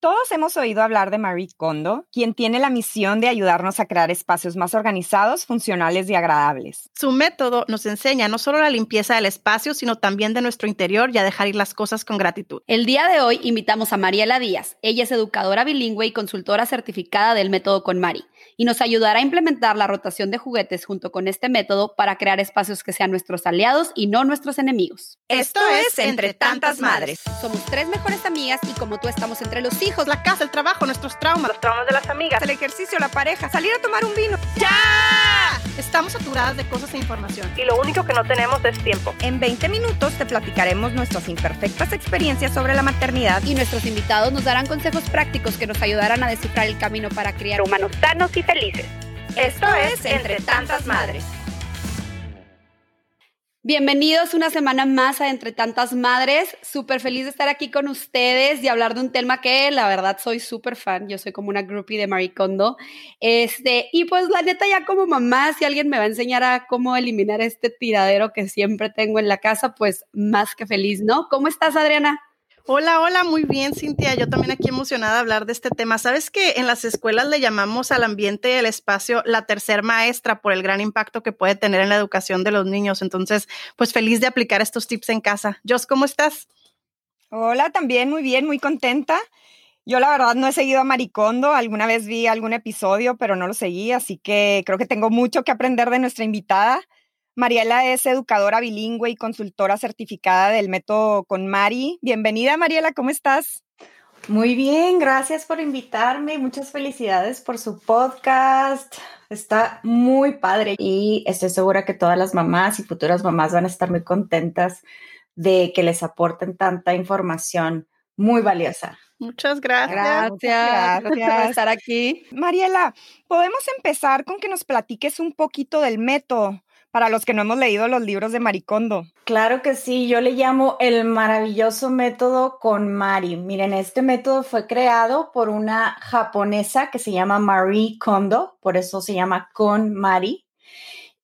Todos hemos oído hablar de Marie Kondo, quien tiene la misión de ayudarnos a crear espacios más organizados, funcionales y agradables. Su método nos enseña no solo la limpieza del espacio, sino también de nuestro interior y a dejar ir las cosas con gratitud. El día de hoy invitamos a Mariela Díaz. Ella es educadora bilingüe y consultora certificada del método con Mari y nos ayudará a implementar la rotación de juguetes junto con este método para crear espacios que sean nuestros aliados y no nuestros enemigos. Esto es Entre Tantas Madres. Somos tres mejores amigas y como tú estamos entre los hijos, La casa, el trabajo, nuestros traumas, los traumas de las amigas, El ejercicio, la pareja, salir a tomar un vino. ¡Ya! Estamos saturadas de cosas e información. y lo único que no tenemos es tiempo. En 20 minutos te platicaremos nuestras imperfectas experiencias sobre la maternidad y nuestros invitados nos darán consejos prácticos que nos ayudarán a descifrar el camino para criar Humanos sanos y felices. Esto es Entre Tantas Madres. Bienvenidos una semana más a Entre Tantas Madres. Súper feliz de estar aquí con ustedes y hablar de un tema que la verdad soy súper fan. Yo soy como una groupie de Marie Kondo. Este, y pues la neta ya como mamá, si alguien me va a enseñar a cómo eliminar este tiradero que siempre tengo en la casa, pues más que feliz, ¿no? ¿Cómo estás, Adriana? Hola, hola, muy bien, Cintia. Yo también aquí emocionada de hablar de este tema. Sabes que en las escuelas le llamamos al ambiente y al espacio la tercer maestra por el gran impacto que puede tener en la educación de los niños. Entonces, pues feliz de aplicar estos tips en casa. Jos, ¿cómo estás? Hola, también muy bien, muy contenta. Yo la verdad no he seguido a Maricondo, alguna vez vi algún episodio, pero no lo seguí, así que creo que tengo mucho que aprender de nuestra invitada. Mariela es educadora bilingüe y consultora certificada del método con Mari. Bienvenida, Mariela, ¿cómo estás? Muy bien, gracias por invitarme. Muchas felicidades por su podcast. Está muy padre y estoy segura que todas las mamás y futuras mamás van a estar muy contentas de que les aporten tanta información muy valiosa. Muchas gracias. Gracias. por estar aquí. Mariela, podemos empezar con que nos platiques un poquito del método para los que no hemos leído los libros de Maricondo. Claro que sí, yo le llamo el maravilloso método con Mari. Miren, este método fue creado por una japonesa que se llama Marie Kondo, por eso se llama con Mari.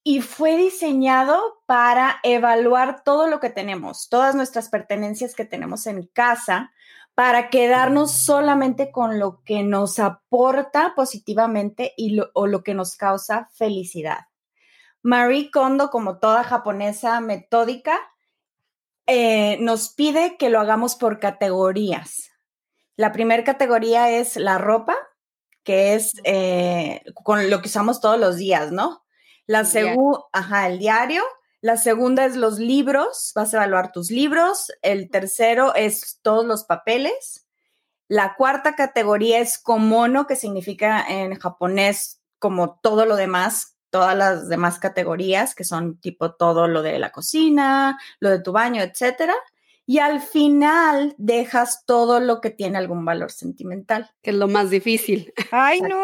Y fue diseñado para evaluar todo lo que tenemos, todas nuestras pertenencias que tenemos en casa, para quedarnos solamente con lo que nos aporta positivamente y lo, o lo que nos causa felicidad. Marie Kondo, como toda japonesa metódica, eh, nos pide que lo hagamos por categorías. La primera categoría es la ropa, que es eh, con lo que usamos todos los días, ¿no? La segunda, ajá, el diario. La segunda es los libros, vas a evaluar tus libros. El tercero es todos los papeles. La cuarta categoría es komono, que significa en japonés como todo lo demás, todas las demás categorías, que son tipo todo lo de la cocina, lo de tu baño, etcétera. Y al final dejas todo lo que tiene algún valor sentimental. Que es lo más difícil. Ay, no.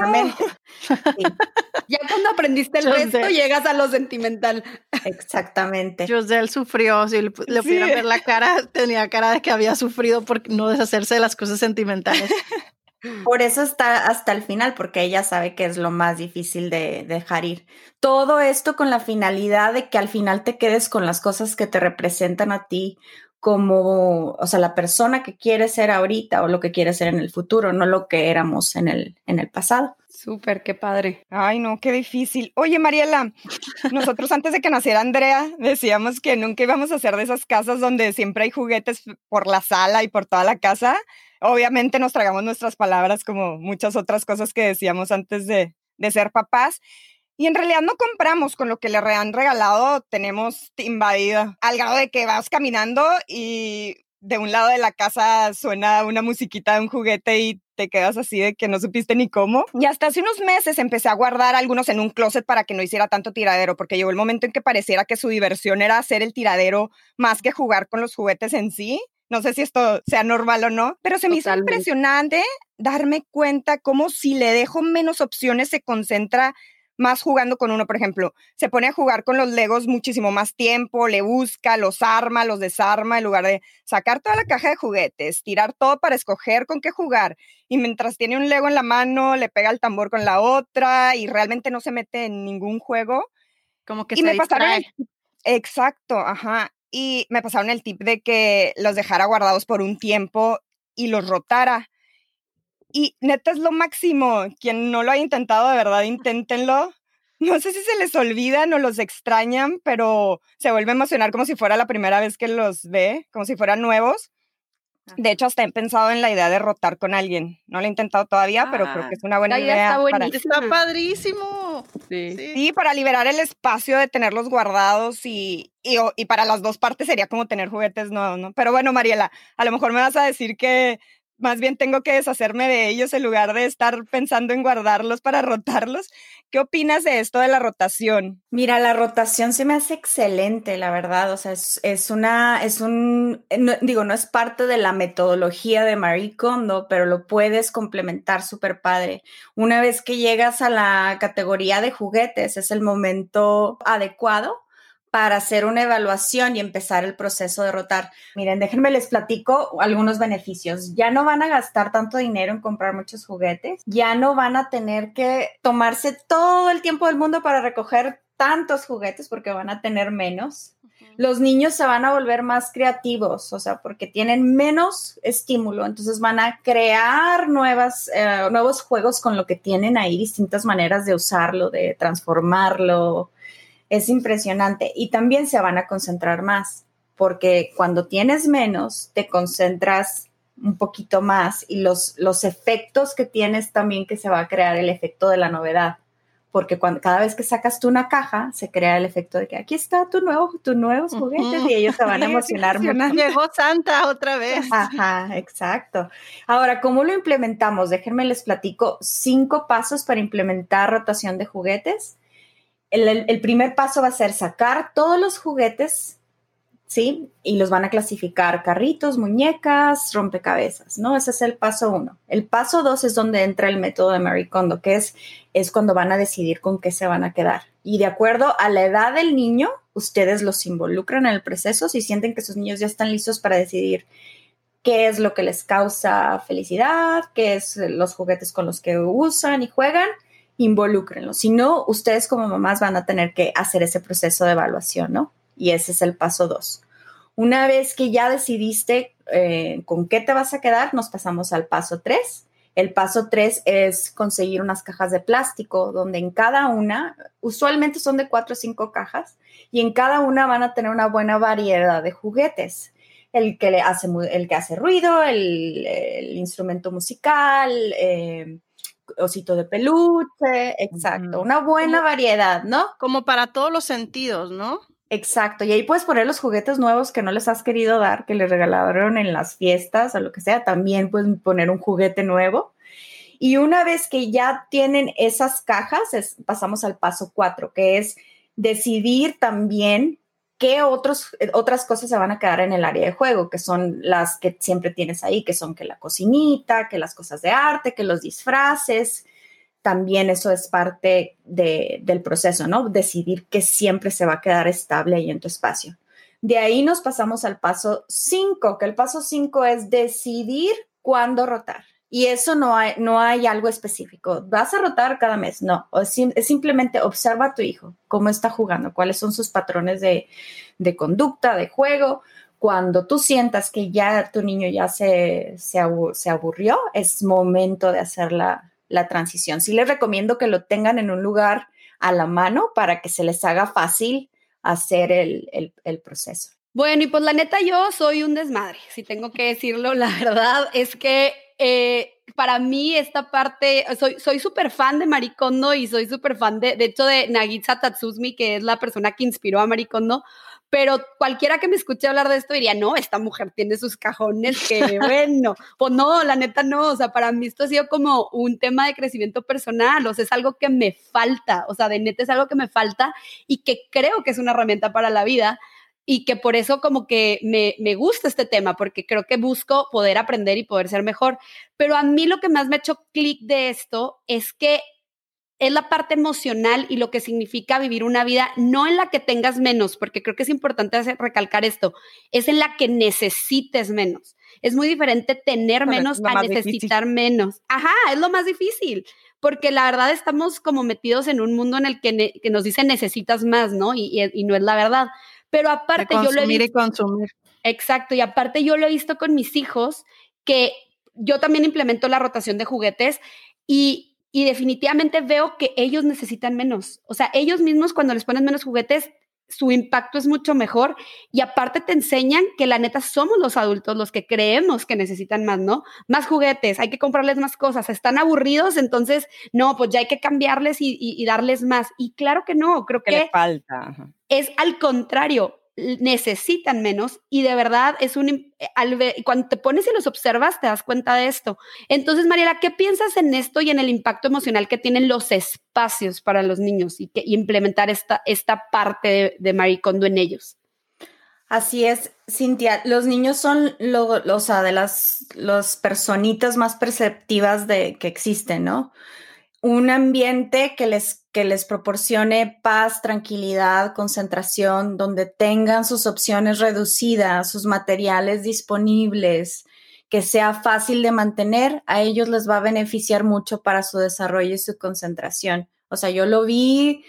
Sí, Ya cuando aprendiste el resto, llegas a lo sentimental. exactamente. Josel sufrió, si le, le Sí. pudieran ver la cara, tenía cara de que había sufrido por no deshacerse de las cosas sentimentales. Por eso está hasta el final, porque ella sabe que es lo más difícil de dejar ir. Todo esto con la finalidad de que al final te quedes con las cosas que te representan a ti como, o sea, la persona que quieres ser ahorita o lo que quieres ser en el futuro, no lo que éramos en el, en el pasado. Súper, qué padre. Ay, no, qué difícil. Oye, Mariela, nosotros antes de que naciera Andrea decíamos que nunca íbamos a ser de esas casas donde siempre hay juguetes por la sala y por toda la casa. Obviamente nos tragamos nuestras palabras como muchas otras cosas que decíamos antes de, de ser papás. Y en realidad no compramos con lo que le han regalado, tenemos invadida, al grado de que vas caminando y de un lado de la casa suena una musiquita de un juguete y te quedas así de que no supiste ni cómo. Y hasta hace unos meses empecé a guardar algunos en un closet para que no hiciera tanto tiradero, porque llegó el momento en que pareciera que su diversión era hacer el tiradero más que jugar con los juguetes en sí. No sé si esto sea normal o no, pero se me hizo impresionante darme cuenta cómo si le dejo menos opciones se concentra más jugando con uno, por ejemplo, se pone a jugar con los Legos muchísimo más tiempo, le busca, los arma, los desarma, en lugar de sacar toda la caja de juguetes, tirar todo para escoger con qué jugar. Y mientras tiene un Lego en la mano, le pega el tambor con la otra y realmente no se mete en ningún juego. Como que y se me distrae. Exacto, ajá. Y me pasaron el tip de que los dejara guardados por un tiempo y los rotara. Y neta es lo máximo. Quien no lo ha intentado, de verdad, inténtenlo. No sé si se les olvidan o los extrañan, pero se vuelve a emocionar como si fuera la primera vez que los ve, como si fueran nuevos. De hecho, hasta he pensado en la idea de rotar con alguien. No lo he intentado todavía, pero creo que es una buena idea. Está, para... está padrísimo. Sí. sí. para liberar el espacio de tenerlos guardados y, y, y, para las dos partes sería como tener juguetes nuevos, ¿no? Pero bueno, Mariela, a lo mejor me vas a decir que más bien tengo que deshacerme de ellos en lugar de estar pensando en guardarlos para rotarlos. ¿Qué opinas de esto de la rotación? Mira, la rotación se me hace excelente, la verdad. O sea, es, una, es un, digo, no es parte de la metodología de Marie Kondo, pero lo puedes complementar súper padre. Una vez que llegas a la categoría de juguetes, es el momento adecuado para hacer una evaluación y empezar el proceso de rotar. Miren, déjenme les platico algunos beneficios. Ya no van a gastar tanto dinero en comprar muchos juguetes, ya no van a tener que tomarse todo el tiempo del mundo para recoger tantos juguetes porque van a tener menos. Los niños se van a volver más creativos, o sea, porque tienen menos estímulo, entonces van a crear nuevas, eh, nuevos juegos con lo que tienen ahí, distintas maneras de usarlo, de transformarlo, es impresionante y también se van a concentrar más, porque cuando tienes menos, te concentras un poquito más y los, los efectos que tienes también que se va a crear el efecto de la novedad, porque cuando, cada vez que sacas tú una caja, se crea el efecto de que aquí está tu nuevo, tus nuevos juguetes y ellos se van a emocionar mucho. Llegó Santa otra vez. Ajá, exacto. Ahora, ¿cómo lo implementamos? Déjenme les platico cinco pasos para implementar rotación de juguetes el, primer paso va a ser sacar todos los juguetes, ¿sí? Y los van a clasificar carritos, muñecas, rompecabezas, ¿no? Ese es el paso uno. El paso dos es donde entra el método de Mary Kondo, que es, es cuando van a decidir con qué se van a quedar. Y de acuerdo a la edad del niño, ustedes los involucran en el proceso si sienten que sus niños ya están listos para decidir qué es lo que les causa felicidad, qué es los juguetes con los que usan y juegan involúcrenlo. Si no, ustedes como mamás van a tener que hacer ese proceso de evaluación, ¿no? Y ese es el paso dos. Una vez que ya decidiste eh, con qué te vas a quedar, nos pasamos al paso tres. El paso tres es conseguir unas cajas de plástico donde en cada una, usualmente son de cuatro o cinco cajas, y en cada una van a tener una buena variedad de juguetes. El que, le hace, el que hace ruido, el, instrumento musical, eh, osito de peluche, exacto, una buena variedad, ¿no? Como para todos los sentidos, ¿no? Exacto, y ahí puedes poner los juguetes nuevos que no les has querido dar, que les regalaron en las fiestas o lo que sea, también pueden poner un juguete nuevo. Y una vez que ya tienen esas cajas, pasamos al paso cuatro, que es decidir también qué otros, eh, otras cosas se van a quedar en el área de juego, que son las que siempre tienes ahí, que son que la cocinita, que las cosas de arte, que los disfraces. También eso es parte del proceso, ¿no? Decidir qué siempre se va a quedar estable ahí en tu espacio. De ahí nos pasamos al paso 5, que el paso 5 es decidir cuándo rotar. Y eso no hay, no hay algo específico. Vas a rotar cada mes, no. Es, simplemente observa a tu hijo, cómo está jugando, cuáles son sus patrones de, conducta, de juego. Cuando tú sientas que ya tu niño ya se, se, aburrió, es momento de hacer la, transición. Sí les recomiendo que lo tengan en un lugar a la mano para que se les haga fácil hacer el, el proceso. Bueno, y pues la neta yo soy un desmadre, si tengo que decirlo, la verdad es que eh, para mí esta parte, soy súper fan de Maricondo y soy súper fan de, de hecho, de Nagisa Tatsumi, que es la persona que inspiró a Maricondo, pero cualquiera que me escuche hablar de esto diría, no, esta mujer tiene sus cajones, que bueno, pues no, la neta no, o sea, para mí esto ha sido como un tema de crecimiento personal, o sea, es algo que me falta, o sea, de neta es algo que me falta y que creo que es una herramienta para la vida, y que por eso como que me, me, gusta este tema, porque creo que busco poder aprender y poder ser mejor. Pero a mí lo que más me ha hecho clic de esto es que es la parte emocional y lo que significa vivir una vida, no en la que tengas menos, porque creo que es importante recalcar esto, es en la que necesites menos. Es muy diferente tener menos a necesitar menos. Ajá, es lo más difícil, porque la verdad estamos como metidos en un mundo en el que, que nos dicen necesitas más, ¿no? Y, y, y no es la verdad. Pero aparte yo lo he visto. Y consumir. Exacto, y aparte yo lo he visto con mis hijos que yo también implemento la rotación de juguetes y, y definitivamente veo que ellos necesitan menos. O sea, ellos mismos cuando les ponen menos juguetes, su impacto es mucho mejor y aparte te enseñan que la neta somos los adultos los que creemos que necesitan más, ¿no? Más juguetes, hay que comprarles más cosas, están aburridos, entonces, no, pues ya hay que cambiarles y, darles más. Y claro que no, creo que, le falta. Es al contrario, necesitan menos y de verdad es un eh, cuando te pones y los observas te das cuenta de esto. Entonces, Mariela, ¿qué piensas en esto y en el impacto emocional que tienen los espacios para los niños y que implementar esta, esta parte de, de en ellos? Así es, Cintia. Los niños son lo, de las, las personitas más perceptivas de que existen, ¿no? Un ambiente que les que les proporcione paz, tranquilidad, concentración, donde tengan sus opciones reducidas, sus materiales disponibles, que sea fácil de mantener, a ellos les va a beneficiar mucho para su desarrollo y su concentración. O sea, yo lo vi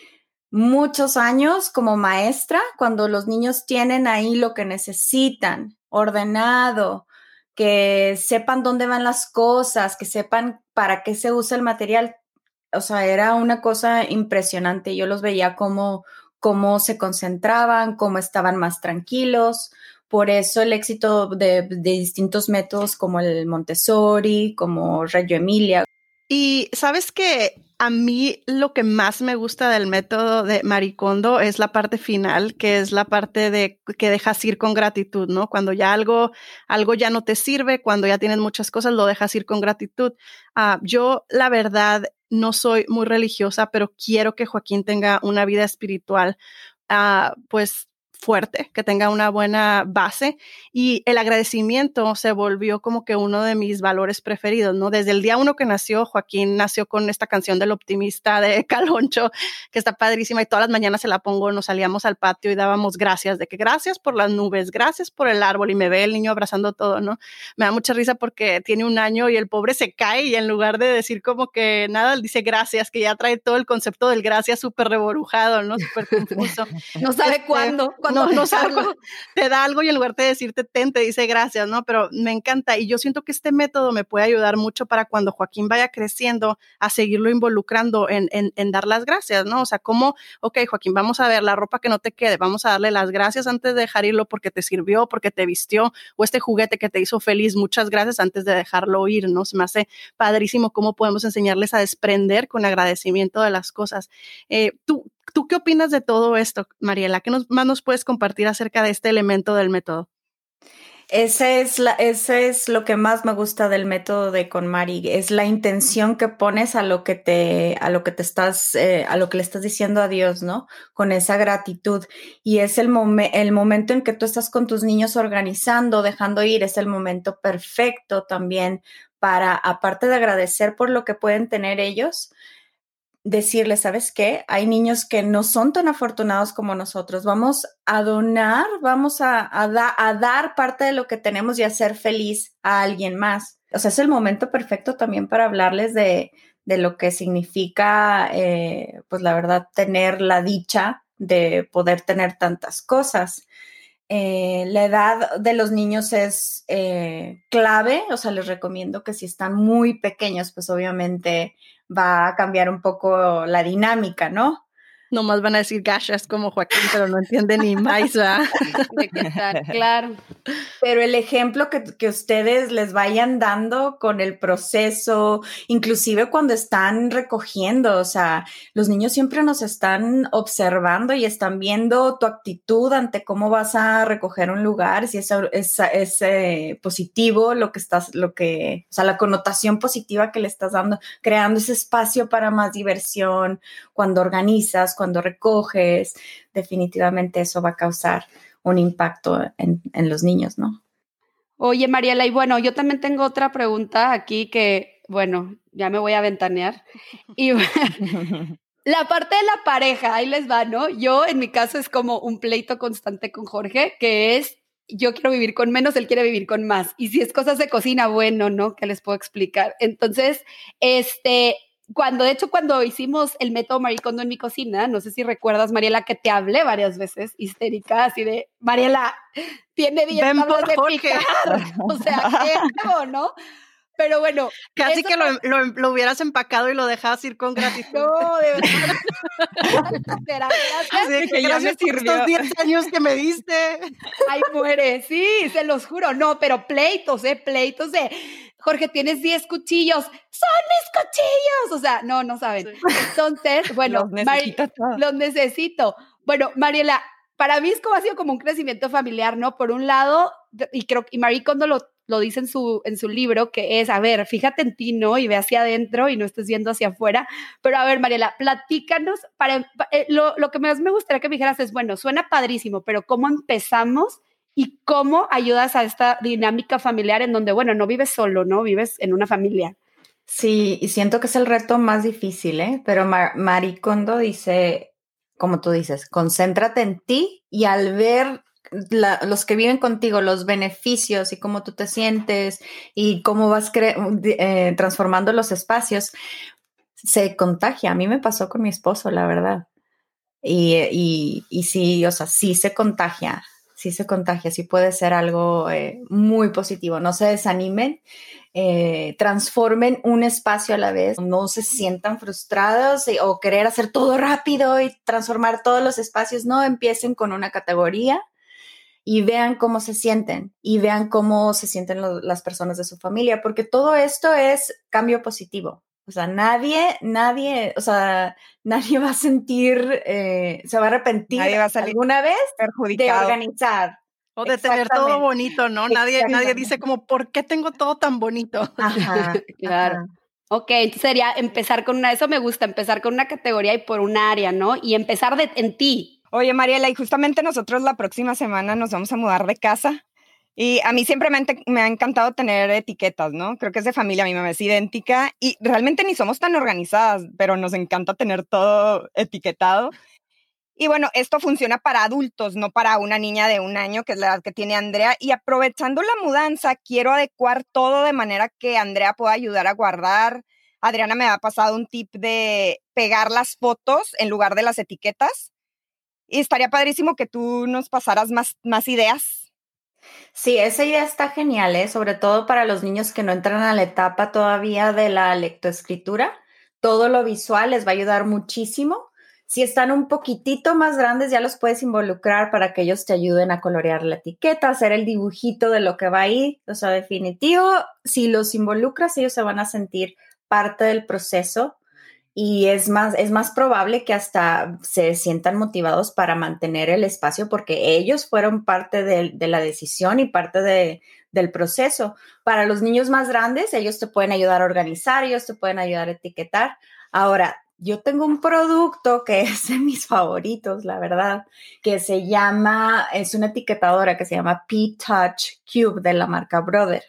muchos años como maestra, cuando los niños tienen ahí lo que necesitan, ordenado, que sepan dónde van las cosas, que sepan para qué se usa el material, o sea, era una cosa impresionante. Yo los veía como cómo se concentraban, cómo estaban más tranquilos. Por eso el éxito de, distintos métodos como el Montessori, como Reggio Emilia. Y sabes que a mí lo que más me gusta del método de Maricondo es la parte final, que es la parte de que dejas ir con gratitud, ¿no? Cuando ya algo, algo ya no te sirve, cuando ya tienes muchas cosas, lo dejas ir con gratitud. Ah, yo, la verdad, no soy muy religiosa, pero quiero que Joaquín tenga una vida espiritual, uh, pues fuerte, que tenga una buena base y el agradecimiento se volvió como que uno de mis valores preferidos, ¿no? Desde el día uno que nació, Joaquín nació con esta canción del optimista de Caloncho, que está padrísima y todas las mañanas se la pongo, nos salíamos al patio y dábamos gracias, de que gracias por las nubes, gracias por el árbol y me ve el niño abrazando todo, ¿no? Me da mucha risa porque tiene un año y el pobre se cae y en lugar de decir como que nada, dice gracias, que ya trae todo el concepto del gracias súper reborujado, ¿no? Súper confuso. no sabe este, cuándo no, no algo, te da algo y en lugar de decirte ten, te dice gracias, ¿no? Pero me encanta y yo siento que este método me puede ayudar mucho para cuando Joaquín vaya creciendo a seguirlo involucrando en, en, en dar las gracias, ¿no? O sea, como, ok, Joaquín, vamos a ver la ropa que no te quede, vamos a darle las gracias antes de dejar irlo porque te sirvió, porque te vistió, o este juguete que te hizo feliz, muchas gracias antes de dejarlo ir, ¿no? Se me hace padrísimo cómo podemos enseñarles a desprender con agradecimiento de las cosas. Eh, tú, ¿Tú qué opinas de todo esto, Mariela? ¿Qué más nos puedes compartir acerca de este elemento del método? Ese es, ese es lo que más me gusta del método de KonMari, es la intención que pones a lo que te, a lo que te estás, eh, a lo que le estás diciendo a Dios, ¿no? Con esa gratitud. Y es el, el momento en que tú estás con tus niños organizando, dejando ir, es el momento perfecto también para, aparte de agradecer por lo que pueden tener ellos, decirle, ¿sabes qué? Hay niños que no son tan afortunados como nosotros. Vamos a donar, vamos a, a, dar parte de lo que tenemos y hacer feliz a alguien más. O sea, es el momento perfecto también para hablarles de, de lo que significa, eh, pues la verdad, tener la dicha de poder tener tantas cosas. Eh, la edad de los niños es eh, clave, o sea, les recomiendo que si están muy pequeños, pues obviamente va a cambiar un poco la dinámica, ¿no? Nomás van a decir gachas como Joaquín, pero no entiende ni más, claro. Pero el ejemplo que, que, ustedes les vayan dando con el proceso, inclusive cuando están recogiendo, o sea, los niños siempre nos están observando y están viendo tu actitud ante cómo vas a recoger un lugar, si es, es, es eh, positivo lo que estás, lo que, o sea, la connotación positiva que le estás dando, creando ese espacio para más diversión, cuando organizas, cuando recoges, definitivamente eso va a causar un impacto en, los niños, ¿no? Oye, Mariela, y bueno, yo también tengo otra pregunta aquí que, bueno, ya me voy a ventanear. Y la parte de la pareja, ahí les va, ¿no? Yo, en mi caso, es como un pleito constante con Jorge, que es yo quiero vivir con menos, él quiere vivir con más. Y si es cosas de cocina, bueno, ¿no? ¿Qué les puedo explicar? Entonces, este, cuando, de hecho, cuando hicimos el método Maricondo en mi cocina, no sé si recuerdas, Mariela, que te hablé varias veces, histérica, así de, Mariela, tiene 10 tablas de picar. O sea, ¿qué no? Pero bueno. Casi que lo, hubieras empacado y lo dejabas ir con gratitud. No, de verdad. Así que gracias por estos 10 años que me diste. Ay, muere, sí, se los juro. No, pero pleitos, ¿eh? Pleitos de, Jorge, tienes 10 cuchillos. ¡Son mis cuchillos! O sea, no, no saben. Entonces, bueno, los necesito, los necesito. Bueno, Mariela, para mí es como ha sido como un crecimiento familiar, ¿no? Por un lado, y creo que Marie Kondo lo, lo dice en su, en su libro, que es, a ver, fíjate en ti, ¿no? Y ve hacia adentro y no estés viendo hacia afuera. Pero a ver, Mariela, platícanos, para, eh, lo, lo que más me gustaría que me dijeras es, bueno, suena padrísimo, pero ¿cómo empezamos? Y cómo ayudas a esta dinámica familiar en donde, bueno, no vives solo, ¿no? Vives en una familia. Sí, y siento que es el reto más difícil, ¿eh? Pero Mar Maricondo dice, como tú dices, concéntrate en ti y al ver los que viven contigo, los beneficios y cómo tú te sientes y cómo vas eh, transformando los espacios, se contagia. A mí me pasó con mi esposo, la verdad. Y, y, y sí, o sea, sí se contagia sí se contagia, sí puede ser algo eh, muy positivo. No se desanimen, eh, transformen un espacio a la vez, no se sientan frustrados o querer hacer todo rápido y transformar todos los espacios. No empiecen con una categoría y vean cómo se sienten y vean cómo se sienten las personas de su familia, porque todo esto es cambio positivo. O sea, nadie, nadie, o sea, nadie va a sentir, eh, se va a arrepentir nadie va a salir alguna vez perjudicado. de organizar. O de tener todo bonito, ¿no? Nadie, nadie dice como, ¿por qué tengo todo tan bonito? Ajá, claro. Ok, entonces sería empezar con una, eso me gusta, empezar con una categoría y por un área, ¿no? Y empezar de, en ti. Oye, Mariela, y justamente nosotros la próxima semana nos vamos a mudar de casa. Y a mí siempre me, ha encantado tener etiquetas, ¿no? Creo que es de familia, mi mamá es idéntica y realmente ni somos tan organizadas, pero nos encanta tener todo etiquetado. Y bueno, esto funciona para adultos, no para una niña de un año, que es la edad que tiene Andrea. Y aprovechando la mudanza, quiero adecuar todo de manera que Andrea pueda ayudar a guardar. Adriana me ha pasado un tip de pegar las fotos en lugar de las etiquetas. Y estaría padrísimo que tú nos pasaras más, más ideas Sí, esa idea está genial, ¿eh? sobre todo para los niños que no entran a la etapa todavía de la lectoescritura. Todo lo visual les va a ayudar muchísimo. Si están un poquitito más grandes, ya los puedes involucrar para que ellos te ayuden a colorear la etiqueta, hacer el dibujito de lo que va ahí. O sea, definitivo, si los involucras, ellos se van a sentir parte del proceso y es más, es más probable que hasta se sientan motivados para mantener el espacio porque ellos fueron parte de, la decisión y parte del proceso. Para los niños más grandes, ellos te pueden ayudar a organizar, ellos te pueden ayudar a etiquetar. Ahora, yo tengo un producto que es de mis favoritos, la verdad, que se llama, es una etiquetadora que se llama P-Touch Cube de la marca Brother.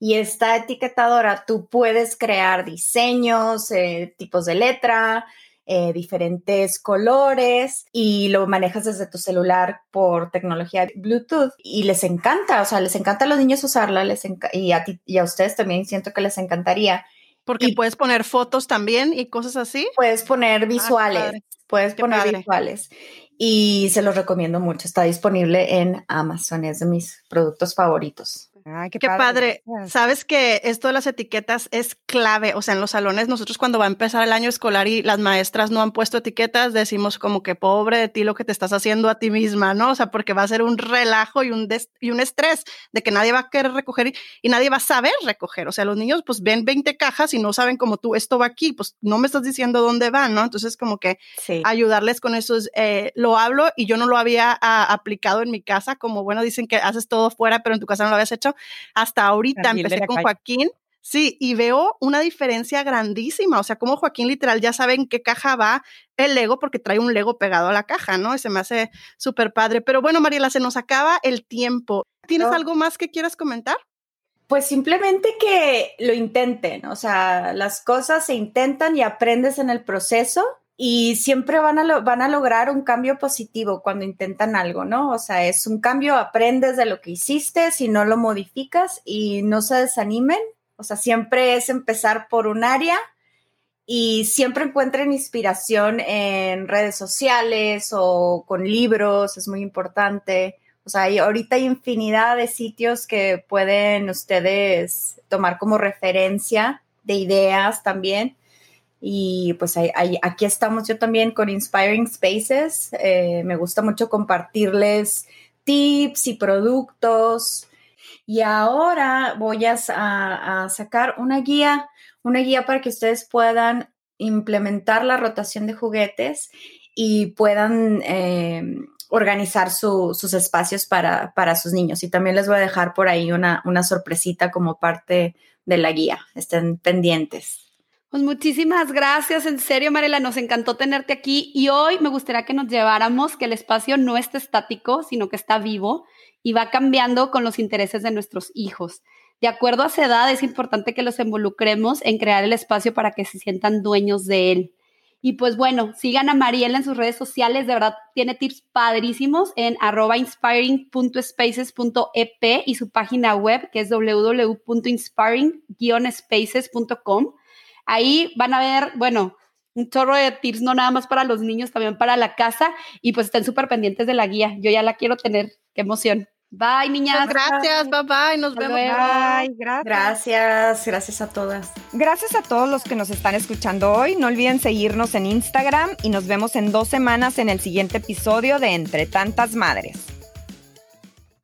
Y esta etiquetadora tú puedes crear diseños, eh, tipos de letra, eh, diferentes colores y lo manejas desde tu celular por tecnología Bluetooth y les encanta, o sea, les encanta a los niños usarla les y, a ti, y a ustedes también siento que les encantaría. Porque puedes poner fotos también y cosas así. Puedes poner ah, visuales, puedes poner visuales y se los recomiendo mucho. Está disponible en Amazon, es de mis productos favoritos qué, padre. Sabes que esto de las etiquetas es clave. O sea, en los salones, nosotros cuando va a empezar el año escolar y las maestras no han puesto etiquetas, decimos como que pobre de ti lo que te estás haciendo a ti misma, ¿no? O sea, porque va a ser un relajo y un, y un estrés de que nadie va a querer recoger y, nadie va a saber recoger. O sea, los niños pues ven 20 cajas y no saben como tú, esto va aquí, pues no me estás diciendo dónde va, ¿no? Entonces, como que ayudarles con eso. Eh, lo hablo y yo no lo había ah, aplicado en mi casa, como bueno, dicen que haces todo fuera, pero en tu casa no lo habías hecho hasta ahorita empecé con Joaquín. Sí, y veo una diferencia grandísima. O sea, como Joaquín literal ya sabe en qué caja va el Lego porque trae un Lego pegado a la caja, ¿no? Y se me hace súper padre. Pero bueno, Mariela, se nos acaba el tiempo. ¿Tienes algo más que quieras comentar? Pues simplemente que lo intenten. O sea, las cosas se intentan y aprendes en el proceso y siempre van a, van a lograr un cambio positivo cuando intentan algo, ¿no? O sea, es un cambio, aprendes de lo que hiciste, si no lo modificas y no se desanimen. O sea, siempre es empezar por un área y siempre encuentren inspiración en redes sociales o con libros, es muy importante. O sea, hay, ahorita hay infinidad de sitios que pueden ustedes tomar como referencia de ideas también. Y pues aquí estamos yo también con Inspiring Spaces. Eh, me gusta mucho compartirles tips y productos. Y ahora voy a, sacar una guía, una guía para que ustedes puedan implementar la rotación de juguetes y puedan eh, organizar sus espacios para, para, sus niños. Y también les voy a dejar por ahí una, una sorpresita como parte de la guía. Estén pendientes. Pues muchísimas gracias, en serio, Marela, nos encantó tenerte aquí y hoy me gustaría que nos lleváramos que el espacio no está estático, sino que está vivo y va cambiando con los intereses de nuestros hijos. De acuerdo a su edad, es importante que los involucremos en crear el espacio para que se sientan dueños de él. Y pues bueno, sigan a Mariela en sus redes sociales, de verdad tiene tips padrísimos en arroba inspiring.spaces.ep y su página web que es www.inspiring-spaces.com. Ahí van a ver, bueno, un chorro de tips, no nada más para los niños, también para la casa. Y pues estén súper pendientes de la guía. Yo ya la quiero tener. Qué emoción. Bye, niñas. gracias, bye bye. Nos vemos. Bye, gracias. Gracias, gracias a todas. Gracias a todos los que nos están escuchando hoy. No olviden seguirnos en Instagram y nos vemos en dos semanas en el siguiente episodio de Entre Tantas Madres.